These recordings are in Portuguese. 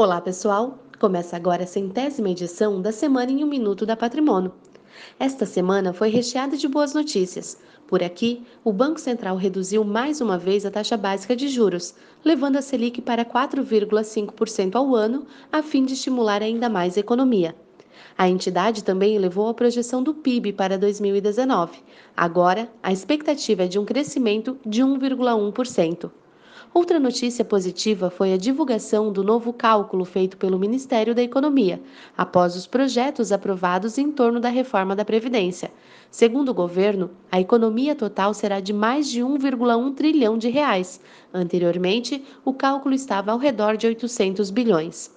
Olá, pessoal! Começa agora a centésima edição da Semana em um Minuto da Patrimônio. Esta semana foi recheada de boas notícias. Por aqui, o Banco Central reduziu mais uma vez a taxa básica de juros, levando a Selic para 4,5% ao ano, a fim de estimular ainda mais a economia. A entidade também elevou a projeção do PIB para 2019. Agora, a expectativa é de um crescimento de 1,1%. Outra notícia positiva foi a divulgação do novo cálculo feito pelo Ministério da Economia, após os projetos aprovados em torno da reforma da Previdência. Segundo o governo, a economia total será de mais de 1,1 trilhão de reais. Anteriormente, o cálculo estava ao redor de 800 bilhões.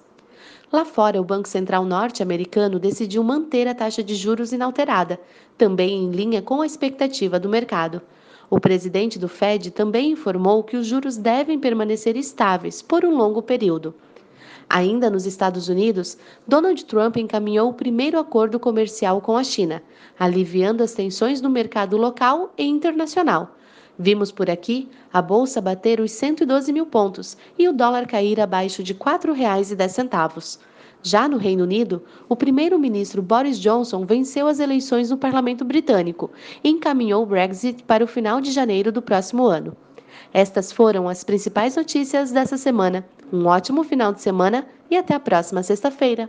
Lá fora, o Banco Central norte-americano decidiu manter a taxa de juros inalterada, também em linha com a expectativa do mercado. O presidente do Fed também informou que os juros devem permanecer estáveis por um longo período. Ainda nos Estados Unidos, Donald Trump encaminhou o primeiro acordo comercial com a China, aliviando as tensões no mercado local e internacional. Vimos por aqui a bolsa bater os 112 mil pontos e o dólar cair abaixo de R$ 4,10. Já no Reino Unido, o primeiro-ministro Boris Johnson venceu as eleições no parlamento britânico e encaminhou o Brexit para o final de janeiro do próximo ano. Estas foram as principais notícias dessa semana. Um ótimo final de semana e até a próxima sexta-feira.